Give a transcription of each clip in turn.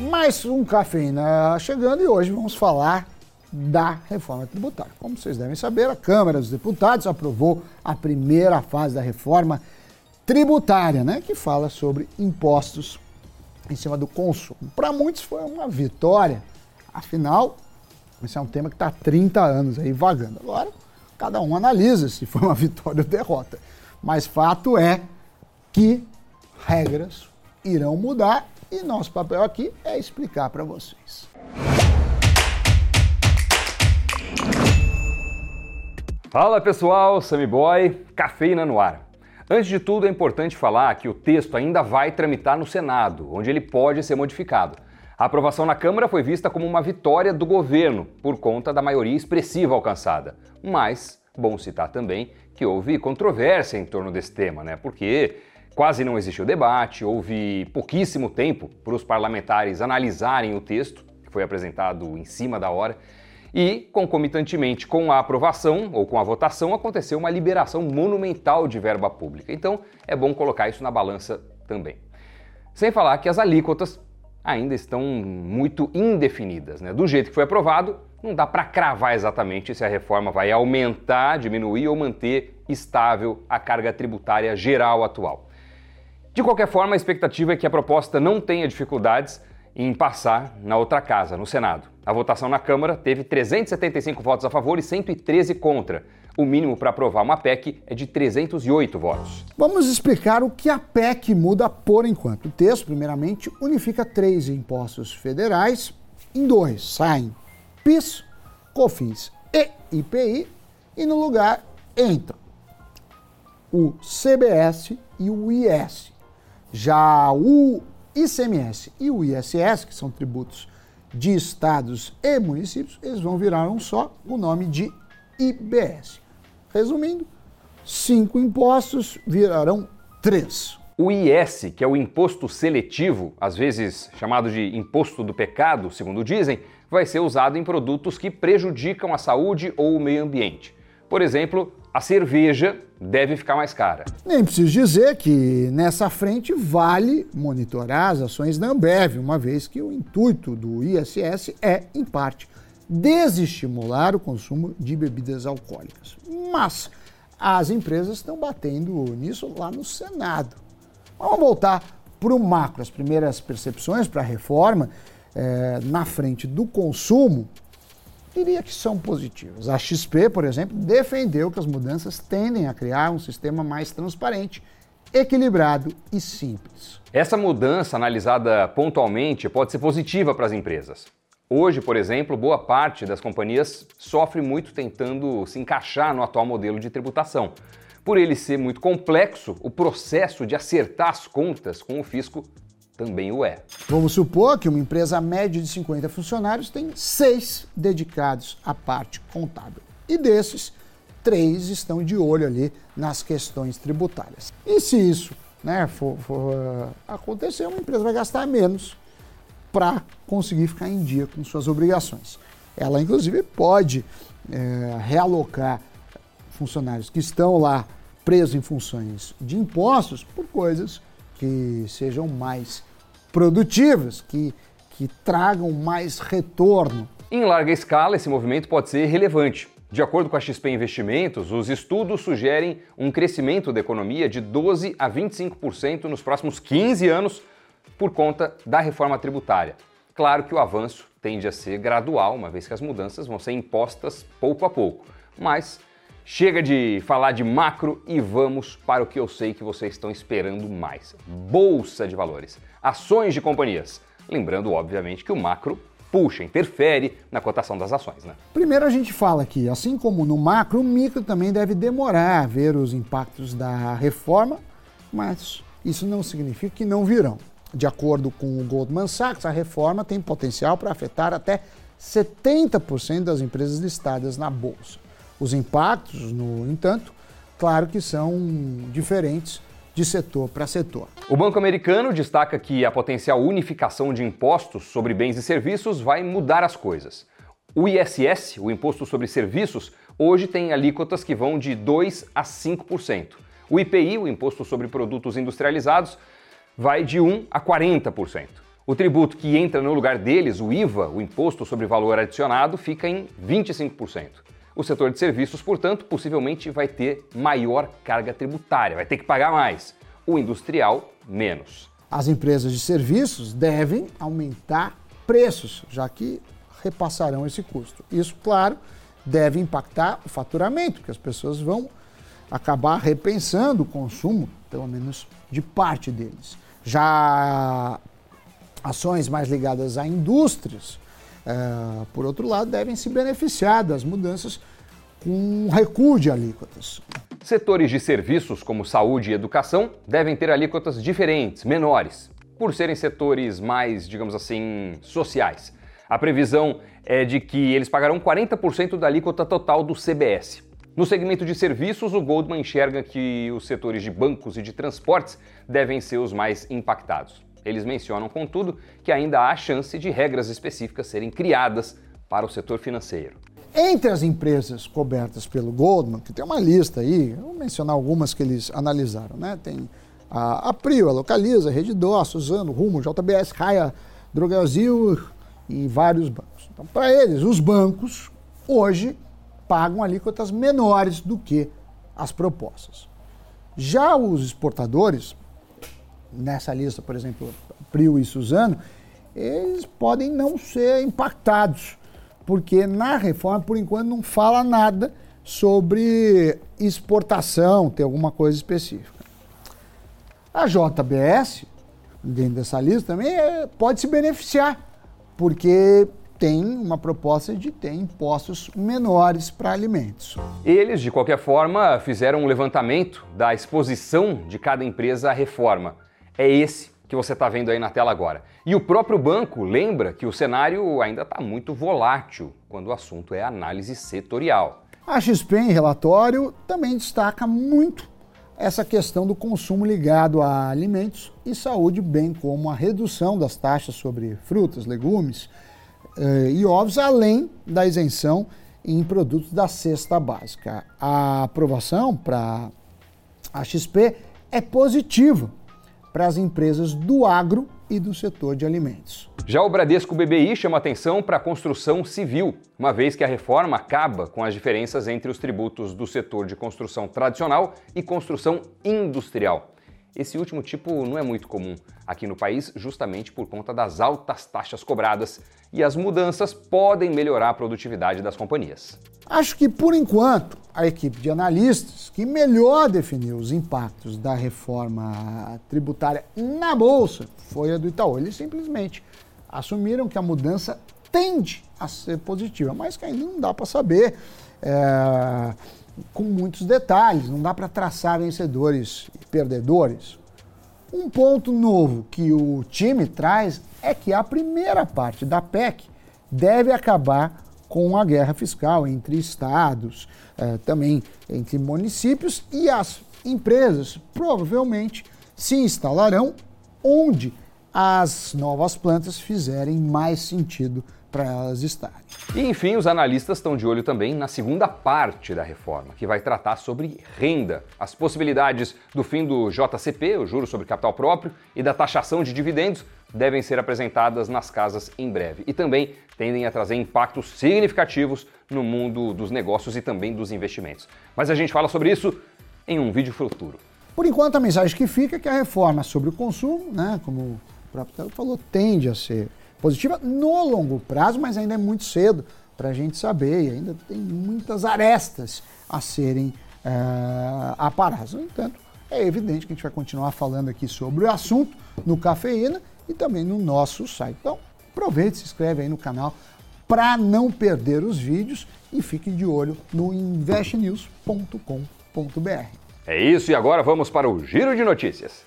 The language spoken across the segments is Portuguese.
Mais um cafeína chegando e hoje vamos falar da reforma tributária. Como vocês devem saber, a Câmara dos Deputados aprovou a primeira fase da reforma tributária, né, que fala sobre impostos em cima do consumo. Para muitos foi uma vitória, afinal, esse é um tema que está há 30 anos aí vagando. Agora, cada um analisa se foi uma vitória ou derrota. Mas fato é que regras irão mudar e nosso papel aqui é explicar para vocês. Fala pessoal, Sammy Boy, cafeína no ar. Antes de tudo, é importante falar que o texto ainda vai tramitar no Senado, onde ele pode ser modificado. A aprovação na Câmara foi vista como uma vitória do governo, por conta da maioria expressiva alcançada. Mas, bom citar também que houve controvérsia em torno desse tema, né? Porque quase não existiu debate, houve pouquíssimo tempo para os parlamentares analisarem o texto, que foi apresentado em cima da hora. E, concomitantemente com a aprovação ou com a votação, aconteceu uma liberação monumental de verba pública. Então, é bom colocar isso na balança também. Sem falar que as alíquotas ainda estão muito indefinidas. Né? Do jeito que foi aprovado, não dá para cravar exatamente se a reforma vai aumentar, diminuir ou manter estável a carga tributária geral atual. De qualquer forma, a expectativa é que a proposta não tenha dificuldades em passar na outra casa, no Senado. A votação na Câmara teve 375 votos a favor e 113 contra. O mínimo para aprovar uma PEC é de 308 votos. Vamos explicar o que a PEC muda por enquanto. O texto, primeiramente, unifica três impostos federais em dois. Saem PIS, COFINS e IPI, e no lugar entram o CBS e o IS. Já o ICMS e o ISS, que são tributos de estados e municípios, eles vão virar um só, o nome de IBS. Resumindo, cinco impostos virarão três. O IS, que é o imposto seletivo, às vezes chamado de imposto do pecado, segundo dizem, vai ser usado em produtos que prejudicam a saúde ou o meio ambiente. Por exemplo, a cerveja deve ficar mais cara. Nem preciso dizer que nessa frente vale monitorar as ações da Ambev, uma vez que o intuito do ISS é, em parte, desestimular o consumo de bebidas alcoólicas. Mas as empresas estão batendo nisso lá no Senado. Vamos voltar para o macro. As primeiras percepções para a reforma é, na frente do consumo diria que são positivas. A XP, por exemplo, defendeu que as mudanças tendem a criar um sistema mais transparente, equilibrado e simples. Essa mudança, analisada pontualmente, pode ser positiva para as empresas. Hoje, por exemplo, boa parte das companhias sofre muito tentando se encaixar no atual modelo de tributação. Por ele ser muito complexo, o processo de acertar as contas com o fisco também o é. Vamos supor que uma empresa média de 50 funcionários tem seis dedicados à parte contábil. E desses, três estão de olho ali nas questões tributárias. E se isso né, for, for uh, acontecer, uma empresa vai gastar menos para conseguir ficar em dia com suas obrigações. Ela, inclusive, pode é, realocar funcionários que estão lá presos em funções de impostos por coisas que sejam mais produtivas, que, que tragam mais retorno. Em larga escala, esse movimento pode ser relevante. De acordo com a XP Investimentos, os estudos sugerem um crescimento da economia de 12 a 25% nos próximos 15 anos por conta da reforma tributária. Claro que o avanço tende a ser gradual, uma vez que as mudanças vão ser impostas pouco a pouco, mas Chega de falar de macro e vamos para o que eu sei que vocês estão esperando mais: bolsa de valores, ações de companhias. Lembrando, obviamente, que o macro puxa, interfere na cotação das ações. Né? Primeiro a gente fala que, assim como no macro, o micro também deve demorar a ver os impactos da reforma, mas isso não significa que não virão. De acordo com o Goldman Sachs, a reforma tem potencial para afetar até 70% das empresas listadas na bolsa. Os impactos, no entanto, claro que são diferentes de setor para setor. O Banco Americano destaca que a potencial unificação de impostos sobre bens e serviços vai mudar as coisas. O ISS, o Imposto sobre Serviços, hoje tem alíquotas que vão de 2 a 5%. O IPI, o Imposto sobre Produtos Industrializados, vai de 1 a 40%. O tributo que entra no lugar deles, o IVA, o Imposto sobre Valor Adicionado, fica em 25%. O setor de serviços, portanto, possivelmente vai ter maior carga tributária, vai ter que pagar mais. O industrial, menos. As empresas de serviços devem aumentar preços, já que repassarão esse custo. Isso, claro, deve impactar o faturamento, porque as pessoas vão acabar repensando o consumo, pelo menos de parte deles. Já ações mais ligadas a indústrias, é, por outro lado, devem se beneficiar das mudanças com recuo de alíquotas. Setores de serviços como saúde e educação devem ter alíquotas diferentes, menores, por serem setores mais, digamos assim, sociais. A previsão é de que eles pagarão 40% da alíquota total do CBS. No segmento de serviços, o Goldman enxerga que os setores de bancos e de transportes devem ser os mais impactados. Eles mencionam, contudo, que ainda há chance de regras específicas serem criadas para o setor financeiro. Entre as empresas cobertas pelo Goldman, que tem uma lista aí, vou mencionar algumas que eles analisaram, né? Tem a, a Prio, a Localiza, a Redditor, Suzano, Rumo, JBS, Raia, Drogasil e vários bancos. Então, para eles, os bancos hoje pagam alíquotas menores do que as propostas. Já os exportadores, nessa lista, por exemplo, Prio e Suzano, eles podem não ser impactados, porque na reforma, por enquanto, não fala nada sobre exportação, ter alguma coisa específica. A JBS, dentro dessa lista, também é, pode se beneficiar, porque tem uma proposta de ter impostos menores para alimentos. Eles, de qualquer forma, fizeram um levantamento da exposição de cada empresa à reforma é esse que você está vendo aí na tela agora. E o próprio banco lembra que o cenário ainda está muito volátil quando o assunto é análise setorial. A XP, em relatório, também destaca muito essa questão do consumo ligado a alimentos e saúde, bem como a redução das taxas sobre frutas, legumes eh, e ovos, além da isenção em produtos da cesta básica. A aprovação para a XP é positiva para as empresas do agro e do setor de alimentos. Já o Bradesco BBI chama atenção para a construção civil, uma vez que a reforma acaba com as diferenças entre os tributos do setor de construção tradicional e construção industrial. Esse último tipo não é muito comum aqui no país, justamente por conta das altas taxas cobradas, e as mudanças podem melhorar a produtividade das companhias. Acho que, por enquanto, a equipe de analistas que melhor definiu os impactos da reforma tributária na Bolsa foi a do Itaú. Eles simplesmente assumiram que a mudança tende a ser positiva, mas que ainda não dá para saber. É com muitos detalhes, não dá para traçar vencedores e perdedores. Um ponto novo que o time traz é que a primeira parte da PEC deve acabar com a guerra fiscal entre estados, eh, também entre municípios e as empresas provavelmente se instalarão onde as novas plantas fizerem mais sentido para elas estarem. E enfim, os analistas estão de olho também na segunda parte da reforma, que vai tratar sobre renda, as possibilidades do fim do JCP, o juro sobre capital próprio, e da taxação de dividendos devem ser apresentadas nas casas em breve. E também tendem a trazer impactos significativos no mundo dos negócios e também dos investimentos. Mas a gente fala sobre isso em um vídeo futuro. Por enquanto, a mensagem que fica é que a reforma sobre o consumo, né, como o próprio Telo falou, tende a ser positiva no longo prazo, mas ainda é muito cedo para a gente saber e ainda tem muitas arestas a serem é, aparadas. No entanto, é evidente que a gente vai continuar falando aqui sobre o assunto no Cafeína e também no nosso site. Então, aproveite, se inscreve aí no canal para não perder os vídeos e fique de olho no investnews.com.br. É isso, e agora vamos para o Giro de Notícias.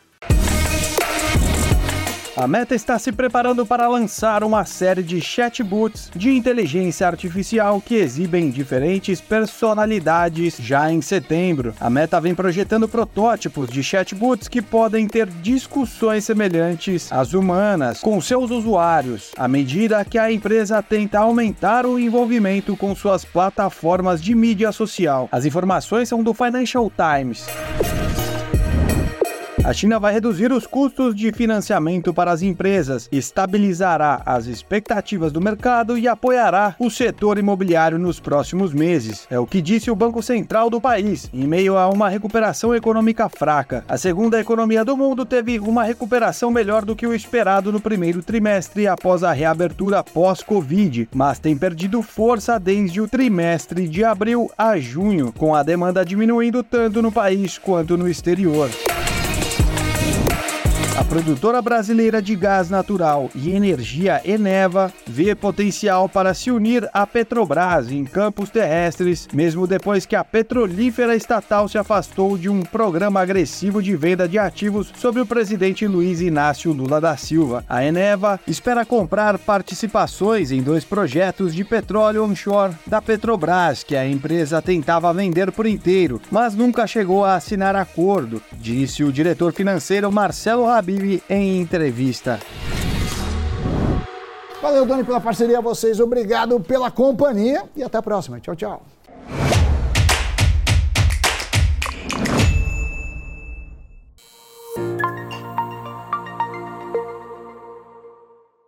A Meta está se preparando para lançar uma série de chatbots de inteligência artificial que exibem diferentes personalidades já em setembro. A Meta vem projetando protótipos de chatbots que podem ter discussões semelhantes às humanas com seus usuários, à medida que a empresa tenta aumentar o envolvimento com suas plataformas de mídia social. As informações são do Financial Times. A China vai reduzir os custos de financiamento para as empresas, estabilizará as expectativas do mercado e apoiará o setor imobiliário nos próximos meses. É o que disse o Banco Central do país, em meio a uma recuperação econômica fraca. A segunda economia do mundo teve uma recuperação melhor do que o esperado no primeiro trimestre após a reabertura pós-Covid, mas tem perdido força desde o trimestre de abril a junho, com a demanda diminuindo tanto no país quanto no exterior. A produtora brasileira de gás natural e energia Eneva vê potencial para se unir à Petrobras em campos terrestres, mesmo depois que a petrolífera estatal se afastou de um programa agressivo de venda de ativos sob o presidente Luiz Inácio Lula da Silva. A Eneva espera comprar participações em dois projetos de petróleo onshore da Petrobras, que a empresa tentava vender por inteiro, mas nunca chegou a assinar acordo, disse o diretor financeiro Marcelo Rabi Habib em entrevista. Valeu, Dani, pela parceria a vocês. Obrigado pela companhia e até a próxima. Tchau, tchau.